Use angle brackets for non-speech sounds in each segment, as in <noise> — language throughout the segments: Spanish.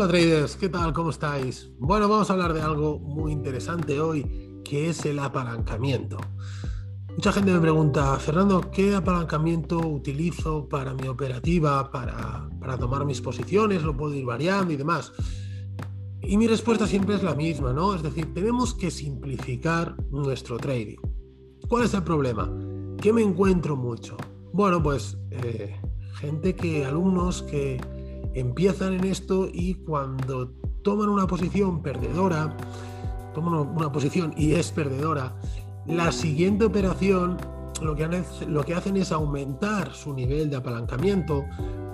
Hola traders, ¿qué tal? ¿Cómo estáis? Bueno, vamos a hablar de algo muy interesante hoy, que es el apalancamiento. Mucha gente me pregunta, Fernando, ¿qué apalancamiento utilizo para mi operativa, para, para tomar mis posiciones? ¿Lo puedo ir variando y demás? Y mi respuesta siempre es la misma, ¿no? Es decir, tenemos que simplificar nuestro trading. ¿Cuál es el problema? ¿Qué me encuentro mucho? Bueno, pues eh, gente que, alumnos que empiezan en esto y cuando toman una posición perdedora, toman una posición y es perdedora, la siguiente operación lo que, hacen es aumentar su nivel de apalancamiento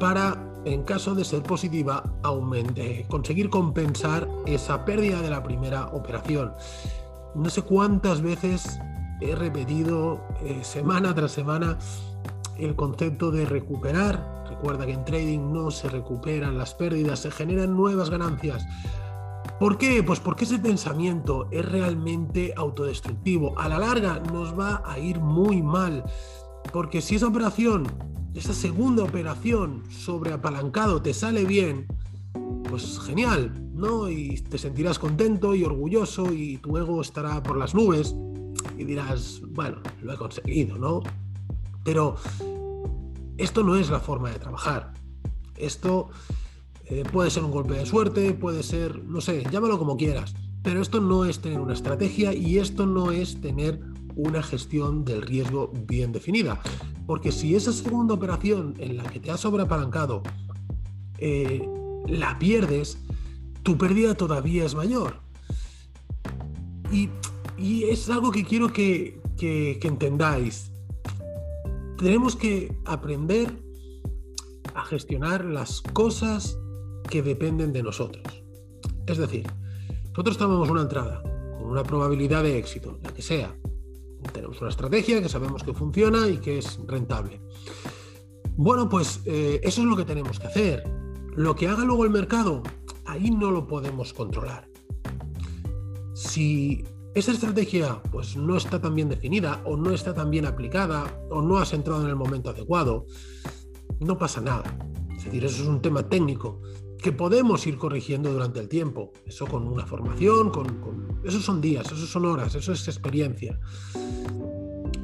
para, en caso de ser positiva, conseguir compensar esa pérdida de la primera operación. No sé cuántas veces he repetido eh, semana tras semana el concepto de recuperar Recuerda que en trading no se recuperan las pérdidas, se generan nuevas ganancias. ¿Por qué? Pues porque ese pensamiento es realmente autodestructivo. A la larga nos va a ir muy mal. Porque si esa operación, esa segunda operación sobre apalancado te sale bien, pues genial, ¿no? Y te sentirás contento y orgulloso y tu ego estará por las nubes y dirás, bueno, lo he conseguido, ¿no? Pero esto no es la forma de trabajar. Esto eh, puede ser un golpe de suerte, puede ser, no sé, llámalo como quieras, pero esto no es tener una estrategia y esto no es tener una gestión del riesgo bien definida. Porque si esa segunda operación en la que te has sobreapalancado eh, la pierdes, tu pérdida todavía es mayor. Y, es algo que quiero que entendáis tenemos que aprender a gestionar las cosas que dependen de nosotros. Es decir, nosotros tomamos una entrada con una probabilidad de éxito, la que sea. Tenemos una estrategia que sabemos que funciona y que es rentable. Bueno, pues eh, eso es lo que tenemos que hacer. Lo que haga luego el mercado, ahí no lo podemos controlar. Si esa estrategia pues no está tan bien definida o no está tan bien aplicada o no has entrado en el momento adecuado, no pasa nada. Es decir, eso es un tema técnico que podemos ir corrigiendo durante el tiempo. Eso con una formación, con, esos son días, esos son horas, eso es experiencia.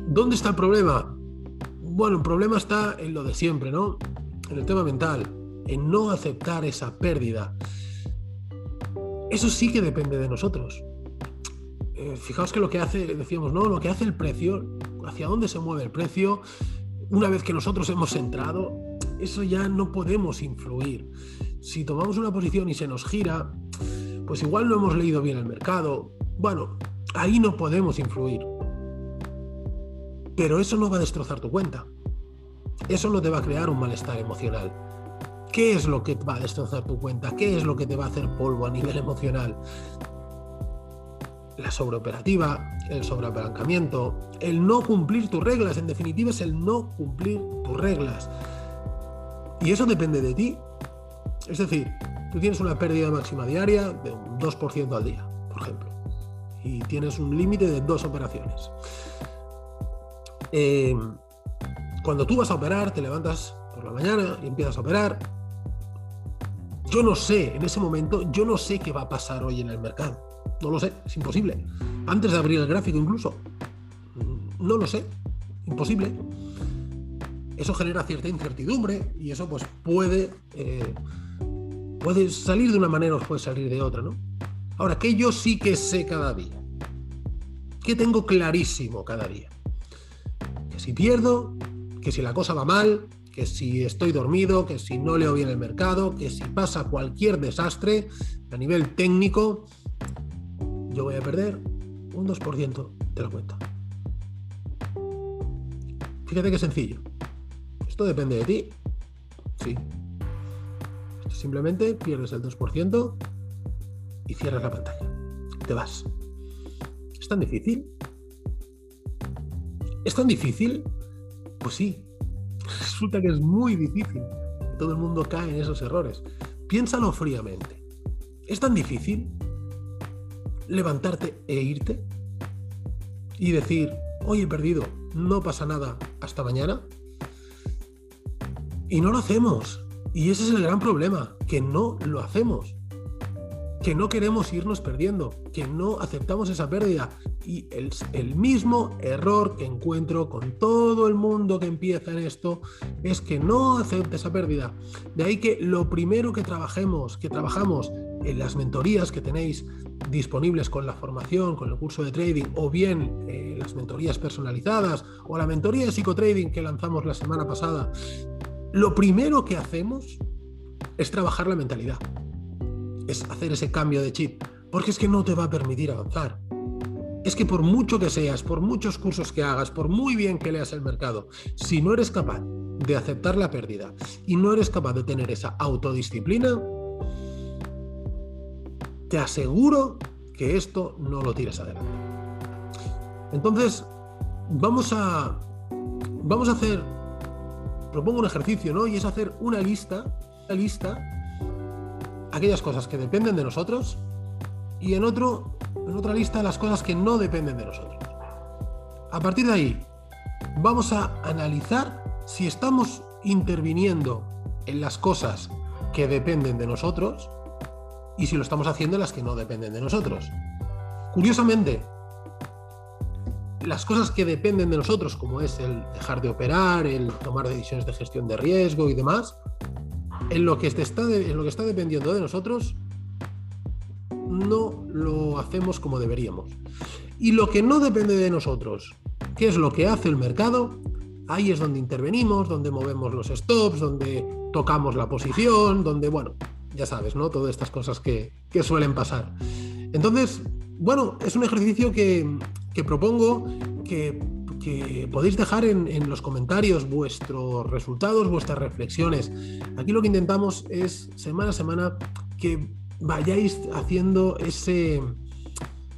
¿Dónde está el problema? Bueno, el problema está en lo de siempre, ¿no? En el tema mental, en no aceptar esa pérdida. Eso sí que depende de nosotros. Eh, fijaos que lo que hace, decíamos, ¿no? Lo que hace el precio, hacia dónde se mueve el precio, una vez que nosotros hemos entrado, eso ya no podemos influir. Si tomamos una posición y se nos gira, pues igual no hemos leído bien el mercado. Bueno, ahí no podemos influir. Pero eso no va a destrozar tu cuenta. Eso no te va a crear un malestar emocional. ¿Qué es lo que va a destrozar tu cuenta? ¿Qué es lo que te va a hacer polvo a nivel emocional? La sobreoperativa, el sobreapalancamiento, el no cumplir tus reglas, en definitiva es el no cumplir tus reglas. Y eso depende de ti. Es decir, tú tienes una pérdida máxima diaria de un 2% al día, por ejemplo, y tienes un límite de dos operaciones. Eh, cuando tú vas a operar, te levantas por la mañana y empiezas a operar. Yo no sé, en ese momento, yo no sé qué va a pasar hoy en el mercado. No lo sé, es imposible. Antes de abrir el gráfico incluso. No lo sé, imposible. Eso genera cierta incertidumbre y eso pues puede, eh, puede salir de una manera o puede salir de otra, ¿no? Ahora, que yo sí que sé cada día, que tengo clarísimo cada día, que si pierdo, que si la cosa va mal, que si estoy dormido, que si no leo bien el mercado, que si pasa cualquier desastre a nivel técnico, yo voy a perder un 2% de la cuenta. Fíjate qué sencillo. Esto depende de ti. Sí. simplemente pierdes el 2% y cierras la pantalla. Te vas. ¿Es tan difícil? ¿Es tan difícil? Pues sí. <laughs> Resulta que es muy difícil. Todo el mundo cae en esos errores. Piénsalo fríamente. ¿Es tan difícil? Levantarte e irte y decir, hoy he perdido, no pasa nada, hasta mañana. Y no lo hacemos. Y ese es el gran problema, que no lo hacemos. que no queremos irnos perdiendo, que no aceptamos esa pérdida. Y el, el, mismo error que encuentro con todo el mundo que empieza en esto es que no acepte esa pérdida. De ahí que lo primero que trabajemos, que trabajamos en las mentorías que tenéis disponibles con la formación, con el curso de trading, o bien eh, las mentorías personalizadas, o la mentoría de psicotrading que lanzamos la semana pasada, lo primero que hacemos es trabajar la mentalidad es hacer ese cambio de chip, porque es que no te va a permitir avanzar. Es que por mucho que seas, por muchos cursos que hagas, por muy bien que leas el mercado, si no eres capaz de aceptar la pérdida y no eres capaz de tener esa autodisciplina, te aseguro que esto no lo tires adelante. Entonces, vamos a vamos a hacer propongo un ejercicio, ¿no? Y es hacer una lista, una lista aquellas cosas que dependen de nosotros y en, otro, en otra lista las cosas que no dependen de nosotros. A partir de ahí, vamos a analizar si estamos interviniendo en las cosas que dependen de nosotros y si lo estamos haciendo en las que no dependen de nosotros. Curiosamente, las cosas que dependen de nosotros, como es el dejar de operar, el tomar decisiones de gestión de riesgo y demás, en lo que está, en lo que está dependiendo de nosotros, no lo hacemos como deberíamos. Y lo que no depende de nosotros, que es lo que hace el mercado, ahí es donde intervenimos, donde movemos los stops, donde tocamos la posición, donde, bueno, ya sabes, ¿no? Todas estas cosas que, que suelen pasar. Entonces, bueno, es un ejercicio que, que propongo que que podéis dejar en, los comentarios vuestros resultados, vuestras reflexiones. Aquí lo que intentamos es semana a semana que vayáis haciendo ese,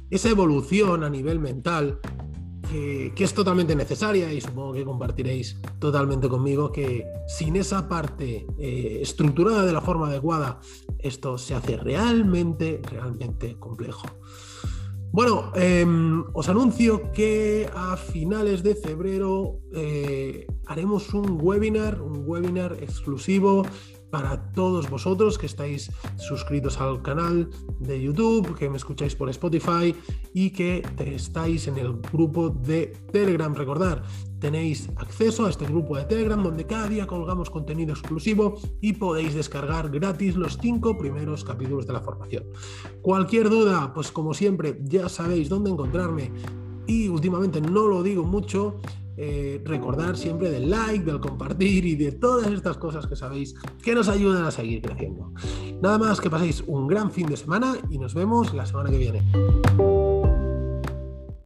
esa evolución a nivel mental que, es totalmente necesaria y supongo que compartiréis totalmente conmigo que sin esa parte eh, estructurada de la forma adecuada esto se hace realmente, realmente complejo. Bueno, em, os anuncio que a finales de febrero eh, haremos un webinar, un webinar exclusivo para todos vosotros que estáis suscritos al canal de YouTube, que me escucháis por Spotify y que estáis en el grupo de Telegram. Recordar, tenéis acceso a este grupo de Telegram donde cada día colgamos contenido exclusivo y podéis descargar gratis los cinco primeros capítulos de la formación. Cualquier duda, pues como siempre, ya sabéis dónde encontrarme y últimamente no lo digo mucho, eh, recordar siempre del like, del compartir y de todas estas cosas que sabéis que nos ayudan a seguir creciendo. Nada más que paséis un gran fin de semana y nos vemos la semana que viene.